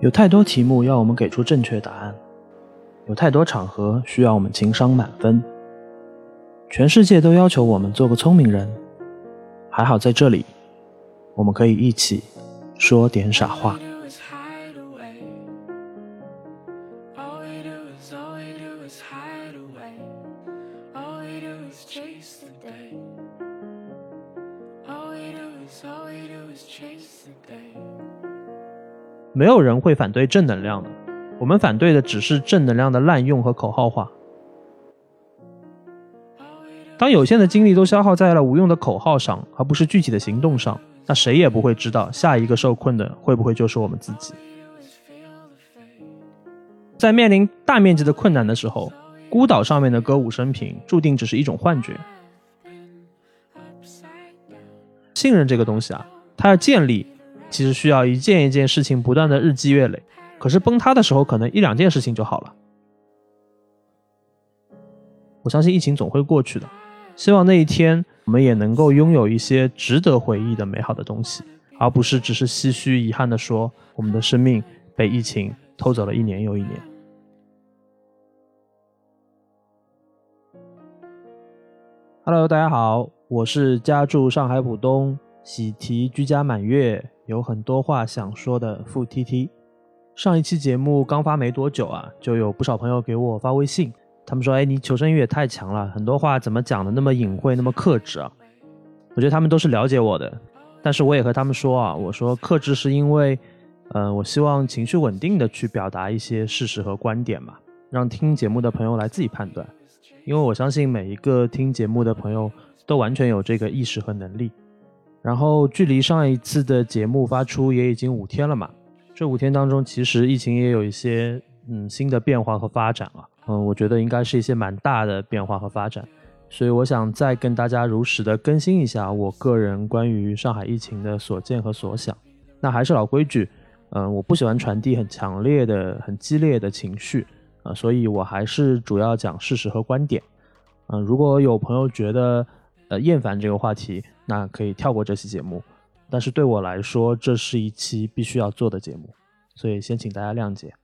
有太多题目要我们给出正确答案，有太多场合需要我们情商满分。全世界都要求我们做个聪明人，还好在这里，我们可以一起说点傻话。没有人会反对正能量的，我们反对的只是正能量的滥用和口号化。当有限的精力都消耗在了无用的口号上，而不是具体的行动上，那谁也不会知道下一个受困的会不会就是我们自己。在面临大面积的困难的时候，孤岛上面的歌舞升平注定只是一种幻觉。信任这个东西啊，它要建立。其实需要一件一件事情不断的日积月累，可是崩塌的时候可能一两件事情就好了。我相信疫情总会过去的，希望那一天我们也能够拥有一些值得回忆的美好的东西，而不是只是唏嘘遗憾的说我们的生命被疫情偷走了一年又一年。Hello，大家好，我是家住上海浦东，喜提居家满月。有很多话想说的付 T T，上一期节目刚发没多久啊，就有不少朋友给我发微信，他们说：“哎，你求生欲也太强了，很多话怎么讲的那么隐晦，那么克制啊？”我觉得他们都是了解我的，但是我也和他们说啊，我说克制是因为，呃，我希望情绪稳定的去表达一些事实和观点嘛，让听节目的朋友来自己判断，因为我相信每一个听节目的朋友都完全有这个意识和能力。然后，距离上一次的节目发出也已经五天了嘛。这五天当中，其实疫情也有一些嗯新的变化和发展啊。嗯，我觉得应该是一些蛮大的变化和发展。所以我想再跟大家如实的更新一下我个人关于上海疫情的所见和所想。那还是老规矩，嗯，我不喜欢传递很强烈的、很激烈的情绪啊，所以我还是主要讲事实和观点。嗯，如果有朋友觉得呃厌烦这个话题，那可以跳过这期节目，但是对我来说，这是一期必须要做的节目，所以先请大家谅解。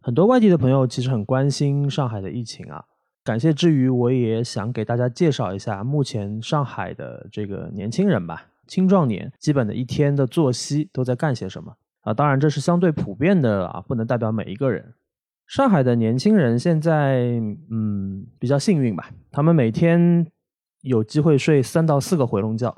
很多外地的朋友其实很关心上海的疫情啊，感谢之余，我也想给大家介绍一下目前上海的这个年轻人吧，青壮年基本的一天的作息都在干些什么啊？当然这是相对普遍的啊，不能代表每一个人。上海的年轻人现在嗯比较幸运吧，他们每天有机会睡三到四个回笼觉。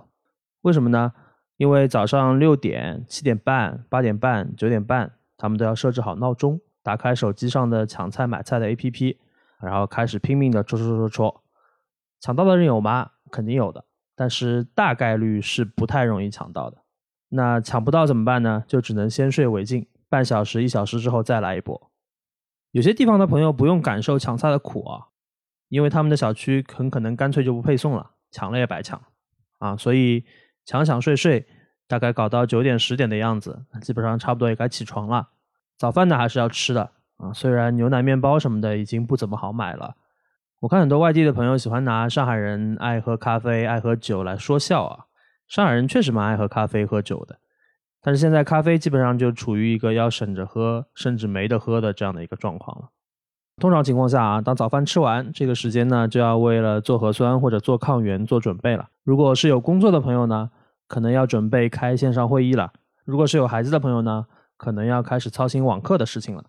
为什么呢？因为早上六点、七点半、八点半、九点半，他们都要设置好闹钟，打开手机上的抢菜买菜的 APP，然后开始拼命的戳戳戳戳戳。抢到的人有吗？肯定有的，但是大概率是不太容易抢到的。那抢不到怎么办呢？就只能先睡为敬，半小时、一小时之后再来一波。有些地方的朋友不用感受抢菜的苦啊，因为他们的小区很可能干脆就不配送了，抢了也白抢啊，所以。强抢睡睡，大概搞到九点十点的样子，基本上差不多也该起床了。早饭呢还是要吃的啊，虽然牛奶面包什么的已经不怎么好买了。我看很多外地的朋友喜欢拿上海人爱喝咖啡、爱喝酒来说笑啊。上海人确实蛮爱喝咖啡、喝酒的，但是现在咖啡基本上就处于一个要省着喝，甚至没得喝的这样的一个状况了。通常情况下啊，当早饭吃完，这个时间呢就要为了做核酸或者做抗原做准备了。如果是有工作的朋友呢？可能要准备开线上会议了。如果是有孩子的朋友呢，可能要开始操心网课的事情了。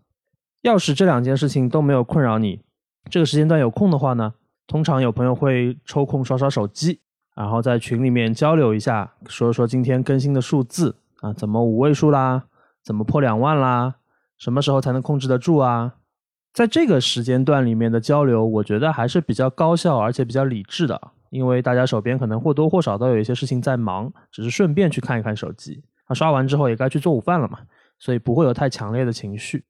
要是这两件事情都没有困扰你，这个时间段有空的话呢，通常有朋友会抽空刷刷手机，然后在群里面交流一下，说说今天更新的数字啊，怎么五位数啦，怎么破两万啦，什么时候才能控制得住啊？在这个时间段里面的交流，我觉得还是比较高效，而且比较理智的。因为大家手边可能或多或少都有一些事情在忙，只是顺便去看一看手机。那刷完之后也该去做午饭了嘛，所以不会有太强烈的情绪。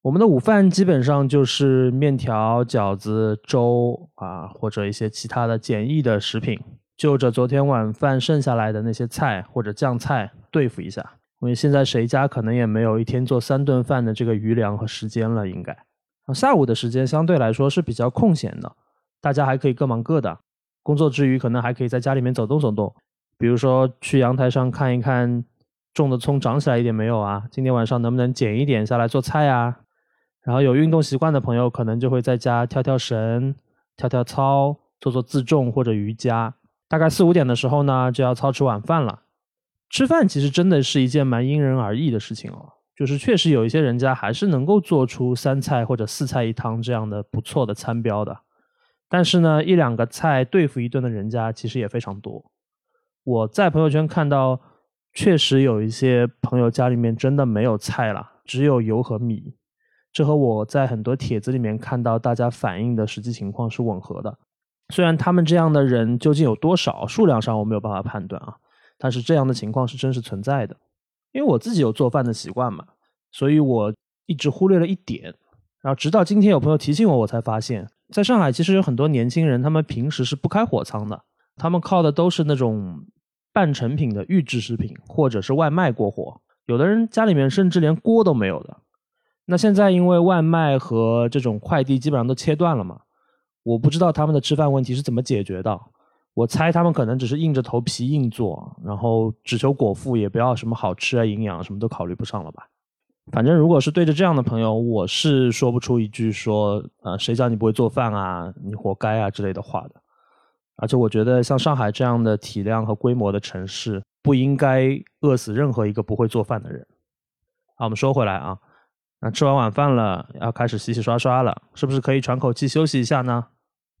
我们的午饭基本上就是面条、饺子、粥啊，或者一些其他的简易的食品，就着昨天晚饭剩下来的那些菜或者酱菜对付一下。因为现在谁家可能也没有一天做三顿饭的这个余粮和时间了，应该。下午的时间相对来说是比较空闲的，大家还可以各忙各的。工作之余，可能还可以在家里面走动走动，比如说去阳台上看一看种的葱长起来一点没有啊？今天晚上能不能剪一点下来做菜啊？然后有运动习惯的朋友，可能就会在家跳跳绳、跳跳操、做做自重或者瑜伽。大概四五点的时候呢，就要操吃晚饭了。吃饭其实真的是一件蛮因人而异的事情哦，就是确实有一些人家还是能够做出三菜或者四菜一汤这样的不错的餐标的。但是呢，一两个菜对付一顿的人家其实也非常多。我在朋友圈看到，确实有一些朋友家里面真的没有菜了，只有油和米。这和我在很多帖子里面看到大家反映的实际情况是吻合的。虽然他们这样的人究竟有多少，数量上我没有办法判断啊，但是这样的情况是真实存在的。因为我自己有做饭的习惯嘛，所以我一直忽略了一点。然后直到今天有朋友提醒我，我才发现。在上海，其实有很多年轻人，他们平时是不开火仓的，他们靠的都是那种半成品的预制食品，或者是外卖过活。有的人家里面甚至连锅都没有的。那现在因为外卖和这种快递基本上都切断了嘛，我不知道他们的吃饭问题是怎么解决的。我猜他们可能只是硬着头皮硬做，然后只求果腹，也不要什么好吃啊、营养什么都考虑不上了吧。反正如果是对着这样的朋友，我是说不出一句说，呃，谁叫你不会做饭啊，你活该啊之类的话的。而且我觉得像上海这样的体量和规模的城市，不应该饿死任何一个不会做饭的人。好，我们说回来啊，那吃完晚饭了，要开始洗洗刷刷了，是不是可以喘口气休息一下呢？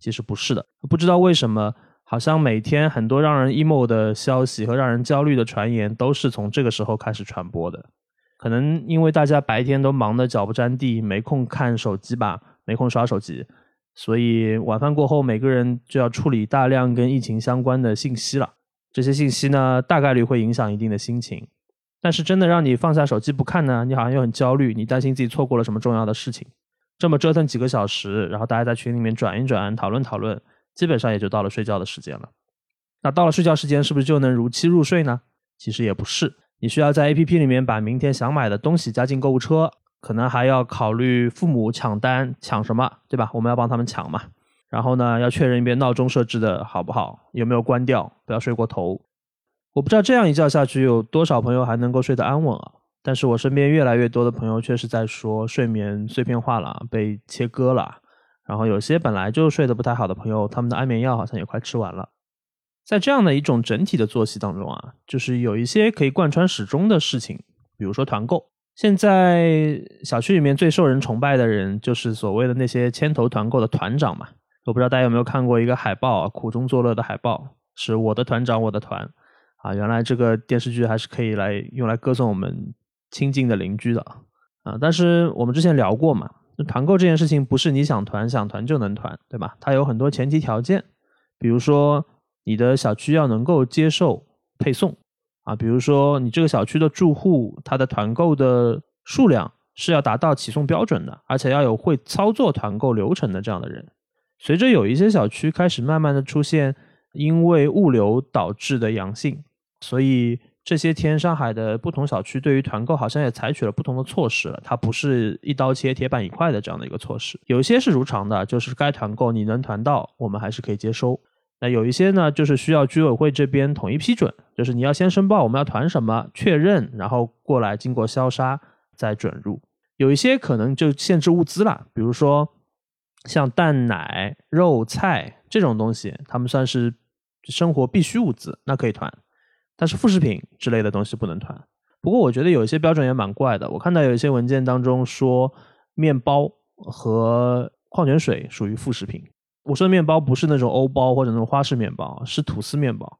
其实不是的，不知道为什么，好像每天很多让人 emo 的消息和让人焦虑的传言，都是从这个时候开始传播的。可能因为大家白天都忙得脚不沾地，没空看手机吧，没空刷手机，所以晚饭过后，每个人就要处理大量跟疫情相关的信息了。这些信息呢，大概率会影响一定的心情。但是真的让你放下手机不看呢，你好像又很焦虑，你担心自己错过了什么重要的事情。这么折腾几个小时，然后大家在群里面转一转，讨论讨论，基本上也就到了睡觉的时间了。那到了睡觉时间，是不是就能如期入睡呢？其实也不是。你需要在 A P P 里面把明天想买的东西加进购物车，可能还要考虑父母抢单抢什么，对吧？我们要帮他们抢嘛。然后呢，要确认一遍闹钟设置的好不好，有没有关掉，不要睡过头。我不知道这样一觉下去有多少朋友还能够睡得安稳啊。但是我身边越来越多的朋友确实在说睡眠碎片化了，被切割了。然后有些本来就睡得不太好的朋友，他们的安眠药好像也快吃完了。在这样的一种整体的作息当中啊，就是有一些可以贯穿始终的事情，比如说团购。现在小区里面最受人崇拜的人，就是所谓的那些牵头团购的团长嘛。我不知道大家有没有看过一个海报啊，苦中作乐的海报，是我的团长我的团啊。原来这个电视剧还是可以来用来歌颂我们亲近的邻居的啊。但是我们之前聊过嘛，团购这件事情不是你想团想团就能团，对吧？它有很多前提条件，比如说。你的小区要能够接受配送啊，比如说你这个小区的住户，他的团购的数量是要达到起送标准的，而且要有会操作团购流程的这样的人。随着有一些小区开始慢慢的出现因为物流导致的阳性，所以这些天上海的不同小区对于团购好像也采取了不同的措施了，它不是一刀切铁板一块的这样的一个措施，有些是如常的，就是该团购你能团到，我们还是可以接收。那有一些呢，就是需要居委会这边统一批准，就是你要先申报我们要团什么，确认，然后过来经过消杀再准入。有一些可能就限制物资了，比如说像蛋奶、肉菜这种东西，他们算是生活必需物资，那可以团，但是副食品之类的东西不能团。不过我觉得有一些标准也蛮怪的，我看到有一些文件当中说，面包和矿泉水属于副食品。我说的面包不是那种欧包或者那种花式面包，是吐司面包。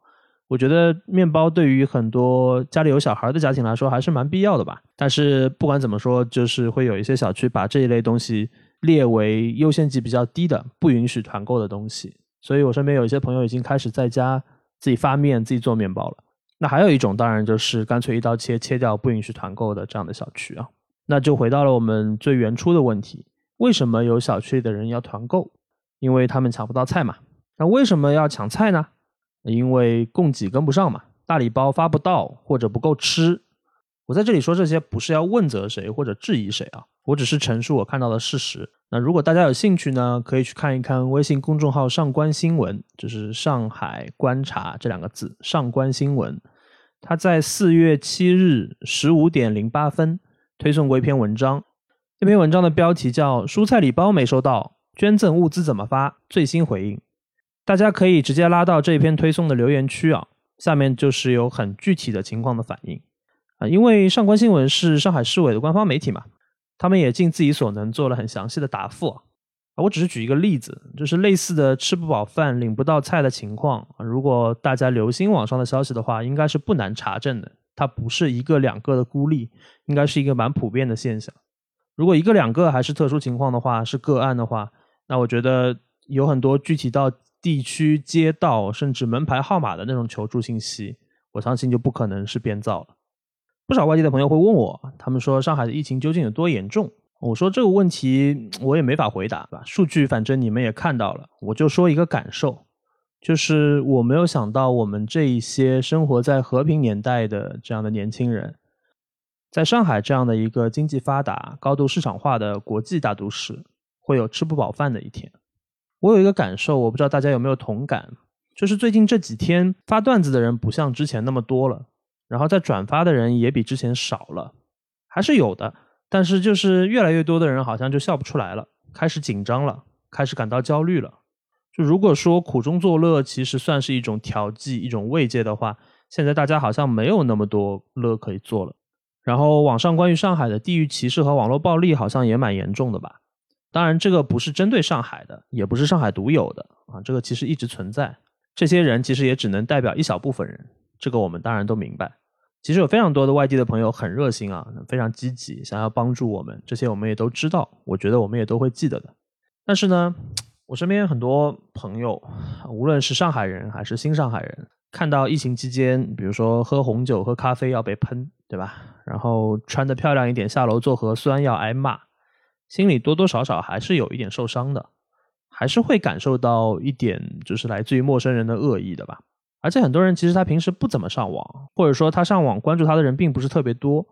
我觉得面包对于很多家里有小孩的家庭来说还是蛮必要的吧。但是不管怎么说，就是会有一些小区把这一类东西列为优先级比较低的，不允许团购的东西。所以我身边有一些朋友已经开始在家自己发面、自己做面包了。那还有一种，当然就是干脆一刀切切掉不允许团购的这样的小区啊。那就回到了我们最原初的问题：为什么有小区里的人要团购？因为他们抢不到菜嘛，那为什么要抢菜呢？因为供给跟不上嘛，大礼包发不到或者不够吃。我在这里说这些不是要问责谁或者质疑谁啊，我只是陈述我看到的事实。那如果大家有兴趣呢，可以去看一看微信公众号“上官新闻”，就是“上海观察”这两个字，“上官新闻”他在四月七日十五点零八分推送过一篇文章，这篇文章的标题叫“蔬菜礼包没收到，捐赠物资怎么发？最新回应”。大家可以直接拉到这篇推送的留言区啊，下面就是有很具体的情况的反应啊，因为上官新闻是上海市委的官方媒体嘛，他们也尽自己所能做了很详细的答复啊。我只是举一个例子，就是类似的吃不饱饭、领不到菜的情况。如果大家留心网上的消息的话，应该是不难查证的。它不是一个两个的孤立，应该是一个蛮普遍的现象。如果一个两个还是特殊情况的话，是个案的话，那我觉得有很多具体到地区、街道甚至门牌号码的那种求助信息，我相信就不可能是编造了。不少外地的朋友会问我，他们说上海的疫情究竟有多严重？我说这个问题我也没法回答吧，数据反正你们也看到了，我就说一个感受，就是我没有想到我们这一些生活在和平年代的这样的年轻人，在上海这样的一个经济发达、高度市场化的国际大都市，会有吃不饱饭的一天。我有一个感受，我不知道大家有没有同感，就是最近这几天发段子的人不像之前那么多了，然后在转发的人也比之前少了，还是有的。但是，就是越来越多的人好像就笑不出来了，开始紧张了，开始感到焦虑了。就如果说苦中作乐其实算是一种调剂、一种慰藉的话，现在大家好像没有那么多乐可以做了。然后，网上关于上海的地域歧视和网络暴力好像也蛮严重的吧？当然，这个不是针对上海的，也不是上海独有的啊，这个其实一直存在。这些人其实也只能代表一小部分人，这个我们当然都明白。其实有非常多的外地的朋友很热心啊，非常积极，想要帮助我们。这些我们也都知道，我觉得我们也都会记得的。但是呢，我身边很多朋友，无论是上海人还是新上海人，看到疫情期间，比如说喝红酒、喝咖啡要被喷，对吧？然后穿的漂亮一点下楼做核酸要挨骂，心里多多少少还是有一点受伤的，还是会感受到一点就是来自于陌生人的恶意的吧。而且很多人其实他平时不怎么上网，或者说他上网关注他的人并不是特别多，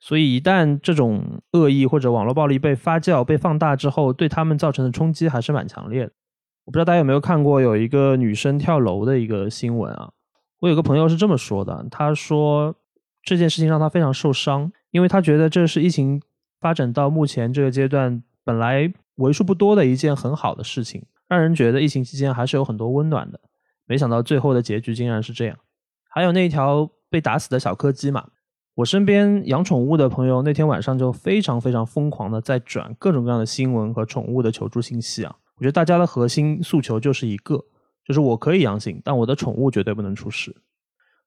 所以一旦这种恶意或者网络暴力被发酵、被放大之后，对他们造成的冲击还是蛮强烈的。我不知道大家有没有看过有一个女生跳楼的一个新闻啊？我有个朋友是这么说的，他说这件事情让他非常受伤，因为他觉得这是疫情发展到目前这个阶段本来为数不多的一件很好的事情，让人觉得疫情期间还是有很多温暖的。没想到最后的结局竟然是这样。还有那一条被打死的小柯基嘛，我身边养宠物的朋友那天晚上就非常非常疯狂的在转各种各样的新闻和宠物的求助信息啊。我觉得大家的核心诉求就是一个，就是我可以阳性，但我的宠物绝对不能出事。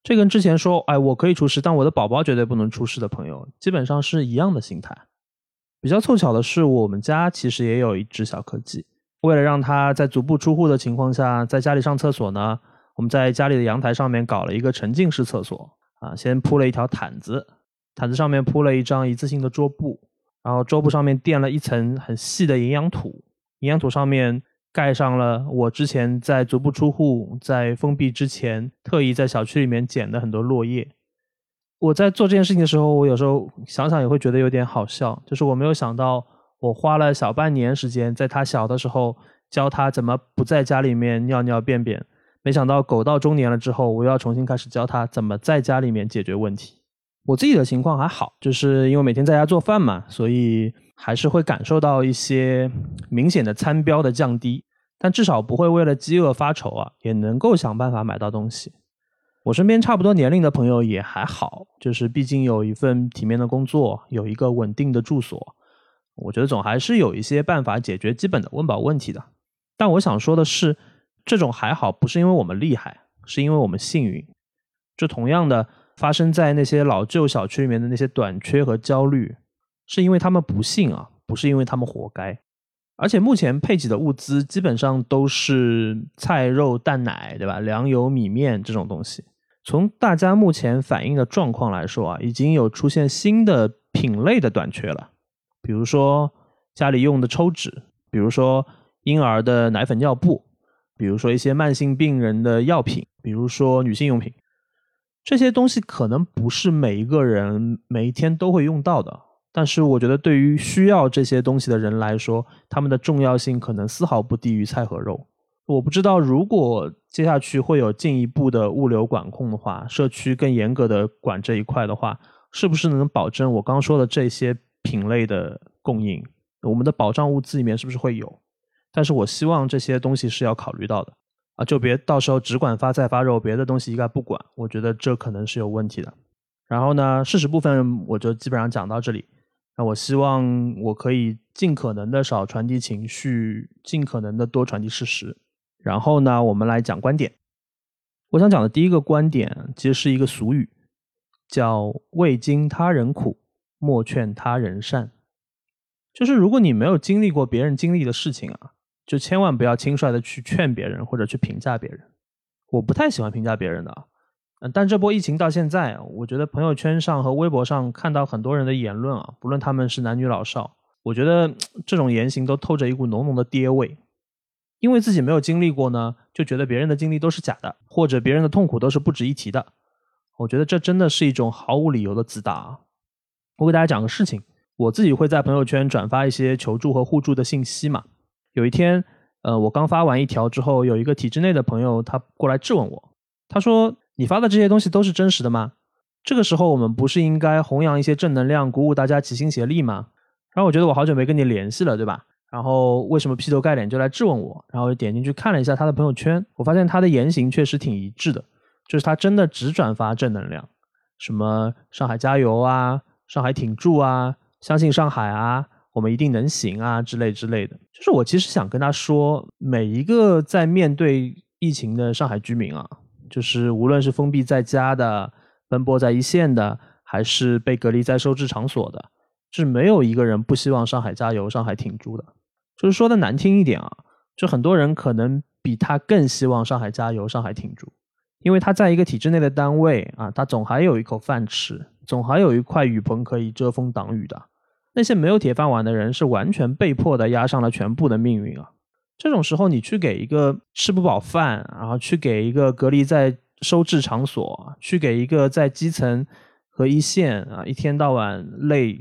这跟之前说，哎，我可以出事，但我的宝宝绝对不能出事的朋友，基本上是一样的心态。比较凑巧的是，我们家其实也有一只小柯基。为了让它在足不出户的情况下在家里上厕所呢，我们在家里的阳台上面搞了一个沉浸式厕所啊，先铺了一条毯子，毯子上面铺了一张一次性的桌布，然后桌布上面垫了一层很细的营养土，营养土上面盖上了我之前在足不出户在封闭之前特意在小区里面捡的很多落叶。我在做这件事情的时候，我有时候想想也会觉得有点好笑，就是我没有想到。我花了小半年时间，在他小的时候教他怎么不在家里面尿尿便便，没想到狗到中年了之后，我又要重新开始教他怎么在家里面解决问题。我自己的情况还好，就是因为每天在家做饭嘛，所以还是会感受到一些明显的餐标的降低，但至少不会为了饥饿发愁啊，也能够想办法买到东西。我身边差不多年龄的朋友也还好，就是毕竟有一份体面的工作，有一个稳定的住所。我觉得总还是有一些办法解决基本的温饱问题的，但我想说的是，这种还好不是因为我们厉害，是因为我们幸运。这同样的发生在那些老旧小区里面的那些短缺和焦虑，是因为他们不幸啊，不是因为他们活该。而且目前配给的物资基本上都是菜肉蛋奶，对吧？粮油米面这种东西。从大家目前反映的状况来说啊，已经有出现新的品类的短缺了。比如说家里用的抽纸，比如说婴儿的奶粉尿布，比如说一些慢性病人的药品，比如说女性用品，这些东西可能不是每一个人每一天都会用到的，但是我觉得对于需要这些东西的人来说，他们的重要性可能丝毫不低于菜和肉。我不知道如果接下去会有进一步的物流管控的话，社区更严格的管这一块的话，是不是能保证我刚说的这些品类的供应？我们的保障物资里面是不是会有？但是我希望这些东西是要考虑到的啊，就别到时候只管发菜发肉，别的东西一概不管。我觉得这可能是有问题的。然后呢，事实部分我就基本上讲到这里。那我希望我可以尽可能的少传递情绪，尽可能的多传递事实。然后呢，我们来讲观点。我想讲的第一个观点，其实是一个俗语，叫“未经他人苦，莫劝他人善”。就是如果你没有经历过别人经历的事情啊，就千万不要轻率的去劝别人或者去评价别人。我不太喜欢评价别人的，嗯，但这波疫情到现在，我觉得朋友圈上和微博上看到很多人的言论啊，不论他们是男女老少，我觉得这种言行都透着一股浓浓的爹味。因为自己没有经历过呢，就觉得别人的经历都是假的，或者别人的痛苦都是不值一提的。我觉得这真的是一种毫无理由的自大啊。我给大家讲个事情。我自己会在朋友圈转发一些求助和互助的信息嘛。有一天，呃，我刚发完一条之后，有一个体制内的朋友他过来质问我，他说：“你发的这些东西都是真实的吗？”这个时候我们不是应该弘扬一些正能量，鼓舞大家齐心协力吗？然后我觉得我好久没跟你联系了，对吧？然后为什么劈头盖脸就来质问我？然后点进去看了一下他的朋友圈，我发现他的言行确实挺一致的，就是他真的只转发正能量，什么上海加油啊，上海挺住啊。相信上海啊，我们一定能行啊，之类之类的。就是我其实想跟他说，每一个在面对疫情的上海居民啊，就是无论是封闭在家的、奔波在一线的，还是被隔离在收治场所的，是没有一个人不希望上海加油、上海挺住的。就是说的难听一点啊，就很多人可能比他更希望上海加油、上海挺住，因为他在一个体制内的单位啊，他总还有一口饭吃，总还有一块雨棚可以遮风挡雨的。那些没有铁饭碗的人是完全被迫的压上了全部的命运啊！这种时候，你去给一个吃不饱饭，然后去给一个隔离在收治场所，去给一个在基层和一线啊一天到晚累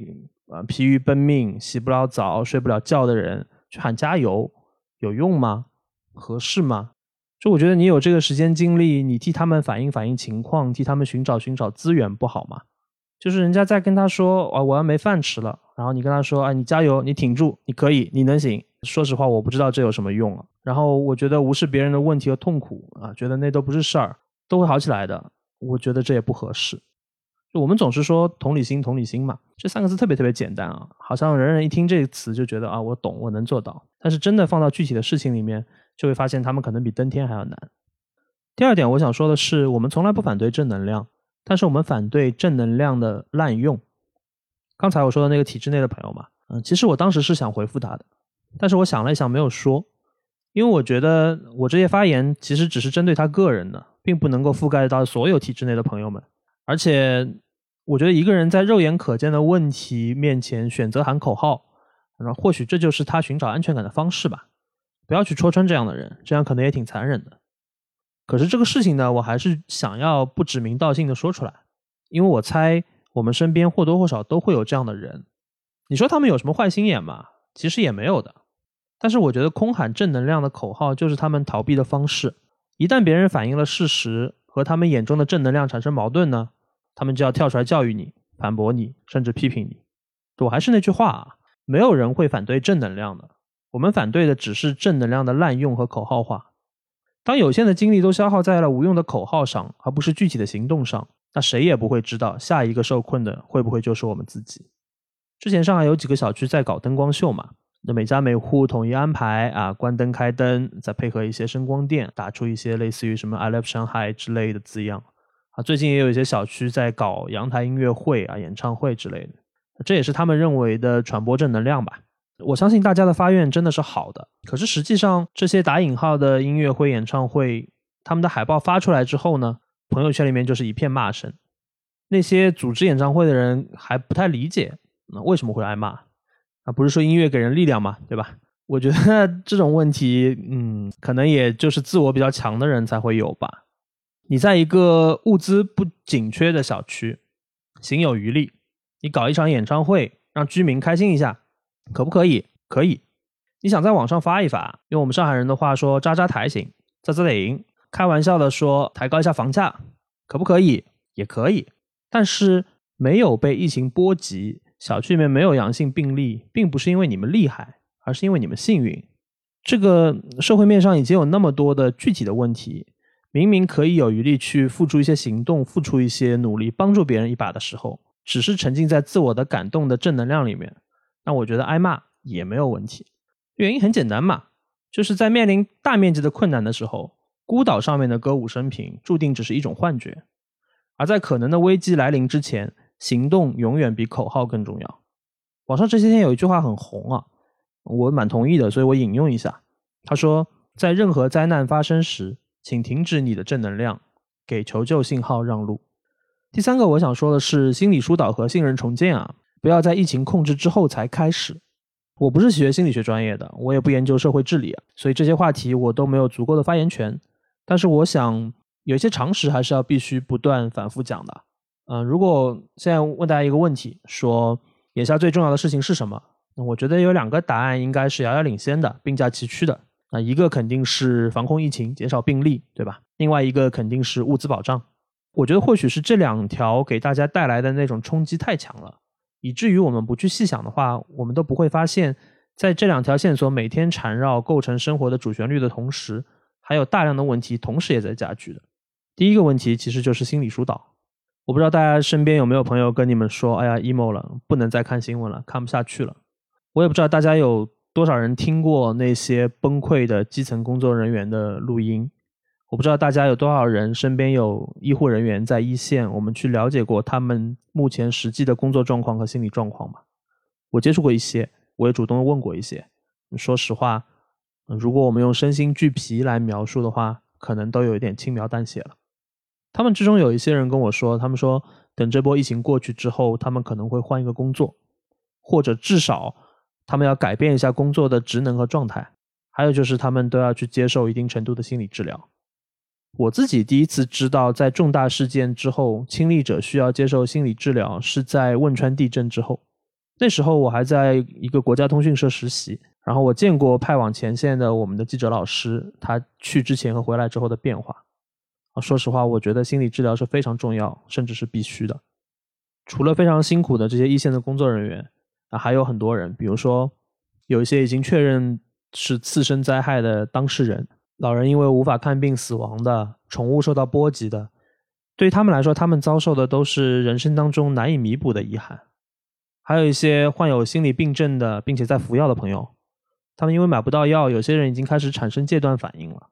啊疲于奔命、洗不了澡、睡不了觉的人去喊加油，有用吗？合适吗？就我觉得你有这个时间精力，你替他们反映反映情况，替他们寻找寻找资源，不好吗？就是人家在跟他说啊，我要没饭吃了，然后你跟他说，哎，你加油，你挺住，你可以，你能行。说实话，我不知道这有什么用啊。然后我觉得无视别人的问题和痛苦啊，觉得那都不是事儿，都会好起来的。我觉得这也不合适。就我们总是说同理心，同理心嘛，这三个字特别特别简单啊，好像人人一听这个词就觉得啊，我懂，我能做到。但是真的放到具体的事情里面，就会发现他们可能比登天还要难。第二点，我想说的是，我们从来不反对正能量。但是我们反对正能量的滥用。刚才我说的那个体制内的朋友嘛，嗯，其实我当时是想回复他的，但是我想了一想没有说，因为我觉得我这些发言其实只是针对他个人的，并不能够覆盖到所有体制内的朋友们。而且我觉得一个人在肉眼可见的问题面前选择喊口号，那或许这就是他寻找安全感的方式吧。不要去戳穿这样的人，这样可能也挺残忍的。可是这个事情呢，我还是想要不指名道姓的说出来，因为我猜我们身边或多或少都会有这样的人。你说他们有什么坏心眼吗？其实也没有的。但是我觉得空喊正能量的口号就是他们逃避的方式。一旦别人反映了事实和他们眼中的正能量产生矛盾呢，他们就要跳出来教育你、反驳你，甚至批评你。我还是那句话啊，没有人会反对正能量的，我们反对的只是正能量的滥用和口号化。当有限的精力都消耗在了无用的口号上，而不是具体的行动上，那谁也不会知道下一个受困的会不会就是我们自己。之前上海有几个小区在搞灯光秀嘛，那每家每户统一安排啊，关灯开灯，再配合一些声光电，打出一些类似于什么 “I love Shanghai” 之类的字样啊。最近也有一些小区在搞阳台音乐会啊、演唱会之类的，这也是他们认为的传播正能量吧。我相信大家的发愿真的是好的，可是实际上这些打引号的音乐会、演唱会，他们的海报发出来之后呢，朋友圈里面就是一片骂声。那些组织演唱会的人还不太理解，那为什么会挨骂？啊，不是说音乐给人力量嘛，对吧？我觉得这种问题，嗯，可能也就是自我比较强的人才会有吧。你在一个物资不紧缺的小区，行有余力，你搞一场演唱会，让居民开心一下。可不可以？可以，你想在网上发一发，用我们上海人的话说，扎扎台行，扎扎领，开玩笑的说，抬高一下房价，可不可以？也可以。但是没有被疫情波及，小区里面没有阳性病例，并不是因为你们厉害，而是因为你们幸运。这个社会面上已经有那么多的具体的问题，明明可以有余力去付出一些行动，付出一些努力，帮助别人一把的时候，只是沉浸在自我的感动的正能量里面，那我觉得挨骂也没有问题。原因很简单嘛，就是在面临大面积的困难的时候，孤岛上面的歌舞升平注定只是一种幻觉。而在可能的危机来临之前，行动永远比口号更重要。网上这些天有一句话很红啊，我蛮同意的，所以我引用一下。他说：“在任何灾难发生时，请停止你的正能量，给求救信号让路。”第三个我想说的是，心理疏导和信任重建啊，不要在疫情控制之后才开始。我不是学心理学专业的，我也不研究社会治理啊，所以这些话题我都没有足够的发言权。但是我想。有一些常识还是要必须不断反复讲的。嗯，如果现在问大家一个问题，说眼下最重要的事情是什么？那我觉得有两个答案应该是遥遥领先的，并驾齐驱的。那一个肯定是防控疫情，减少病例，对吧？另外一个肯定是物资保障。我觉得或许是这两条给大家带来的那种冲击太强了，以至于我们不去细想的话，我们都不会发现，在这两条线索每天缠绕、构成生活的主旋律的同时，还有大量的问题同时也在加剧的。第一个问题其实就是心理疏导。我不知道大家身边有没有朋友跟你们说：“哎呀，emo 了，不能再看新闻了，看不下去了。”我也不知道大家有多少人听过那些崩溃的基层工作人员的录音。我不知道大家有多少人身边有医护人员在一线，我们去了解过他们目前实际的工作状况和心理状况吗？我接触过一些，我也主动问过一些。说实话，如果我们用身心俱疲来描述的话，可能都有一点轻描淡写了。他们之中有一些人跟我说，他们说等这波疫情过去之后，他们可能会换一个工作，或者至少他们要改变一下工作的职能和状态。还有就是他们都要去接受一定程度的心理治疗。我自己第一次知道，在重大事件之后，亲历者需要接受心理治疗，是在汶川地震之后。那时候我还在一个国家通讯社实习，然后我见过派往前线的我们的记者老师，他去之前和回来之后的变化。说实话，我觉得心理治疗是非常重要，甚至是必须的。除了非常辛苦的这些一线的工作人员，啊，还有很多人，比如说有一些已经确认是次生灾害的当事人，老人因为无法看病死亡的，宠物受到波及的，对他们来说，他们遭受的都是人生当中难以弥补的遗憾。还有一些患有心理病症的，并且在服药的朋友，他们因为买不到药，有些人已经开始产生戒断反应了，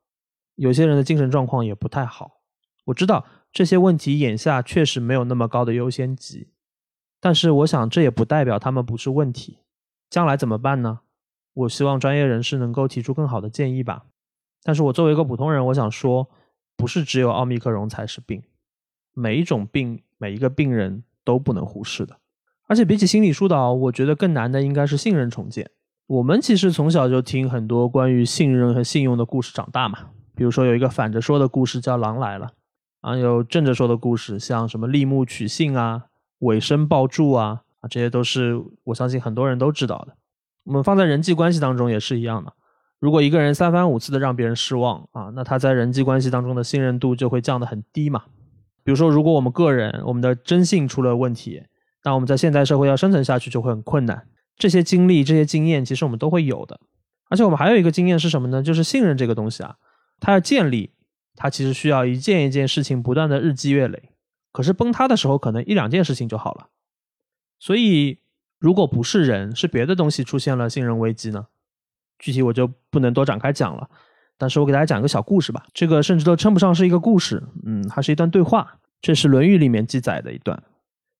有些人的精神状况也不太好。我知道这些问题眼下确实没有那么高的优先级，但是我想这也不代表他们不是问题。将来怎么办呢？我希望专业人士能够提出更好的建议吧。但是我作为一个普通人，我想说，不是只有奥密克戎才是病，每一种病，每一个病人都不能忽视的。而且比起心理疏导，我觉得更难的应该是信任重建。我们其实从小就听很多关于信任和信用的故事长大嘛，比如说有一个反着说的故事叫《狼来了》。啊，有正着说的故事，像什么立木取信啊、尾声抱柱啊，啊，这些都是我相信很多人都知道的。我们放在人际关系当中也是一样的。如果一个人三番五次的让别人失望啊，那他在人际关系当中的信任度就会降得很低嘛。比如说，如果我们个人我们的征信出了问题，那我们在现代社会要生存下去就会很困难。这些经历、这些经验，其实我们都会有的。而且我们还有一个经验是什么呢？就是信任这个东西啊，它要建立。它其实需要一件一件事情不断的日积月累，可是崩塌的时候可能一两件事情就好了。所以，如果不是人，是别的东西出现了信任危机呢？具体我就不能多展开讲了。但是我给大家讲一个小故事吧。这个甚至都称不上是一个故事，嗯，它是一段对话。这是《论语》里面记载的一段。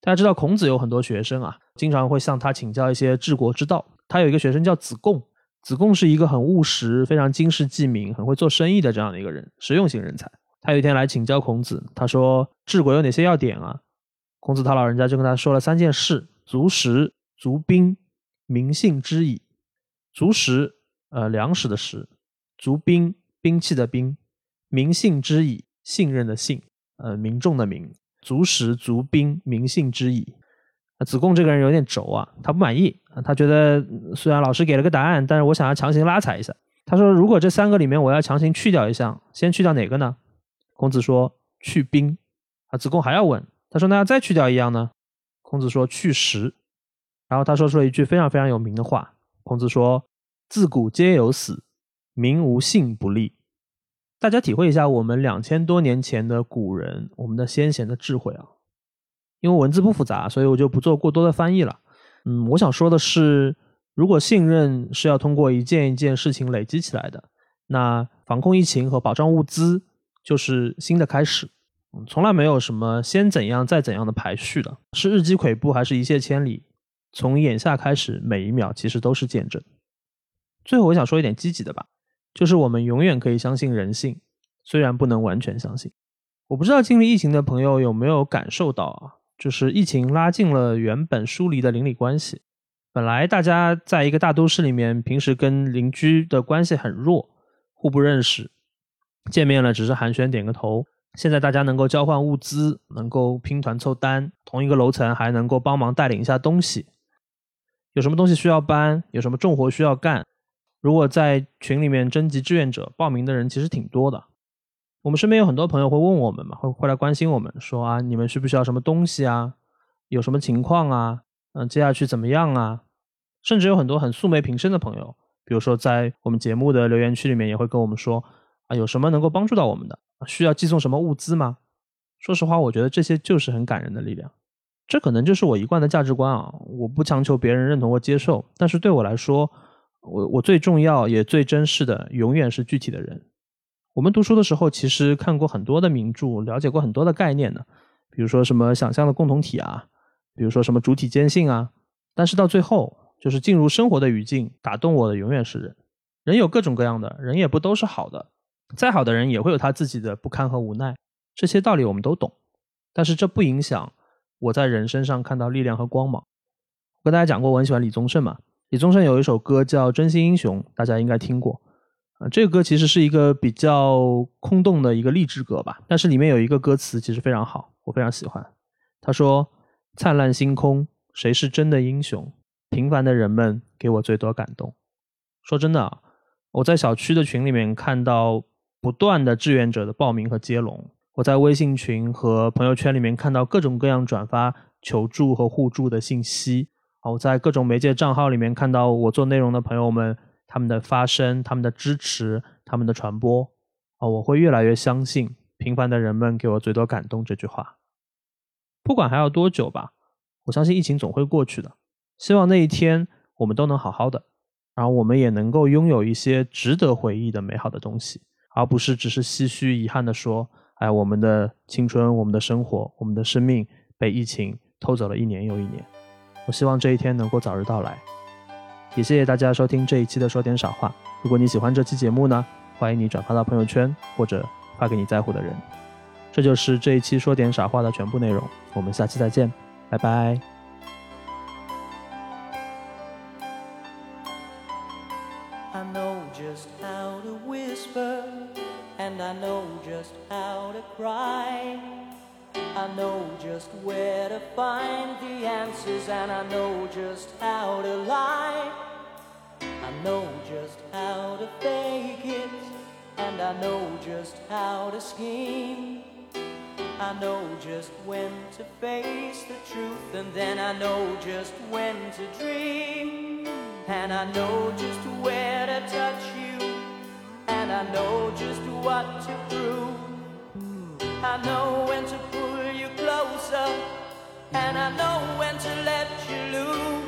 大家知道孔子有很多学生啊，经常会向他请教一些治国之道。他有一个学生叫子贡。子贡是一个很务实、非常经世济民、很会做生意的这样的一个人，实用型人才。他有一天来请教孔子，他说：“治国有哪些要点啊？”孔子他老人家就跟他说了三件事：足食、足兵、民信之矣。足食，呃，粮食的食；足兵，兵器的兵；民信之矣，信任的信，呃，民众的民。足食、足兵、民信之矣。子贡这个人有点轴啊，他不满意啊他觉得虽然老师给了个答案，但是我想要强行拉踩一下。他说：“如果这三个里面我要强行去掉一项，先去掉哪个呢？”孔子说：“去兵。”啊，子贡还要问，他说：“那要再去掉一样呢？”孔子说：“去食。”然后他说出了一句非常非常有名的话。孔子说：“自古皆有死，民无信不立。”大家体会一下我们两千多年前的古人，我们的先贤的智慧啊。因为文字不复杂，所以我就不做过多的翻译了。嗯，我想说的是，如果信任是要通过一件一件事情累积起来的，那防控疫情和保障物资就是新的开始。从来没有什么先怎样再怎样的排序的，是日积跬步还是一泻千里？从眼下开始，每一秒其实都是见证。最后，我想说一点积极的吧，就是我们永远可以相信人性，虽然不能完全相信。我不知道经历疫情的朋友有没有感受到啊？就是疫情拉近了原本疏离的邻里关系。本来大家在一个大都市里面，平时跟邻居的关系很弱，互不认识，见面了只是寒暄点个头。现在大家能够交换物资，能够拼团凑单，同一个楼层还能够帮忙带领一下东西。有什么东西需要搬，有什么重活需要干，如果在群里面征集志愿者，报名的人其实挺多的。我们身边有很多朋友会问我们嘛，会会来关心我们，说啊，你们需不需要什么东西啊？有什么情况啊？嗯，接下去怎么样啊？甚至有很多很素昧平生的朋友，比如说在我们节目的留言区里面也会跟我们说啊，有什么能够帮助到我们的？需要寄送什么物资吗？说实话，我觉得这些就是很感人的力量。这可能就是我一贯的价值观啊，我不强求别人认同或接受，但是对我来说，我我最重要也最珍视的，永远是具体的人。我们读书的时候，其实看过很多的名著，了解过很多的概念呢，比如说什么想象的共同体啊，比如说什么主体坚信啊。但是到最后，就是进入生活的语境，打动我的永远是人。人有各种各样的人，也不都是好的。再好的人，也会有他自己的不堪和无奈。这些道理我们都懂，但是这不影响我在人身上看到力量和光芒。我跟大家讲过，我很喜欢李宗盛嘛。李宗盛有一首歌叫《真心英雄》，大家应该听过。啊，这个歌其实是一个比较空洞的一个励志歌吧，但是里面有一个歌词其实非常好，我非常喜欢。他说：“灿烂星空，谁是真的英雄？平凡的人们给我最多感动。”说真的啊，我在小区的群里面看到不断的志愿者的报名和接龙，我在微信群和朋友圈里面看到各种各样转发求助和互助的信息。啊，我在各种媒介账号里面看到我做内容的朋友们。他们的发声，他们的支持，他们的传播，啊，我会越来越相信“平凡的人们给我最多感动”这句话。不管还要多久吧，我相信疫情总会过去的。希望那一天我们都能好好的，然后我们也能够拥有一些值得回忆的美好的东西，而不是只是唏嘘遗憾的说：“哎，我们的青春，我们的生活，我们的生命被疫情偷走了一年又一年。”我希望这一天能够早日到来。也谢谢大家收听这一期的说点傻话。如果你喜欢这期节目呢，欢迎你转发到朋友圈或者发给你在乎的人。这就是这一期说点傻话的全部内容。我们下期再见，拜拜。I know just how to lie I know just how to fake it, and I know just how to scheme. I know just when to face the truth, and then I know just when to dream. And I know just where to touch you, and I know just what to prove. I know when to pull you closer, and I know when to let you lose.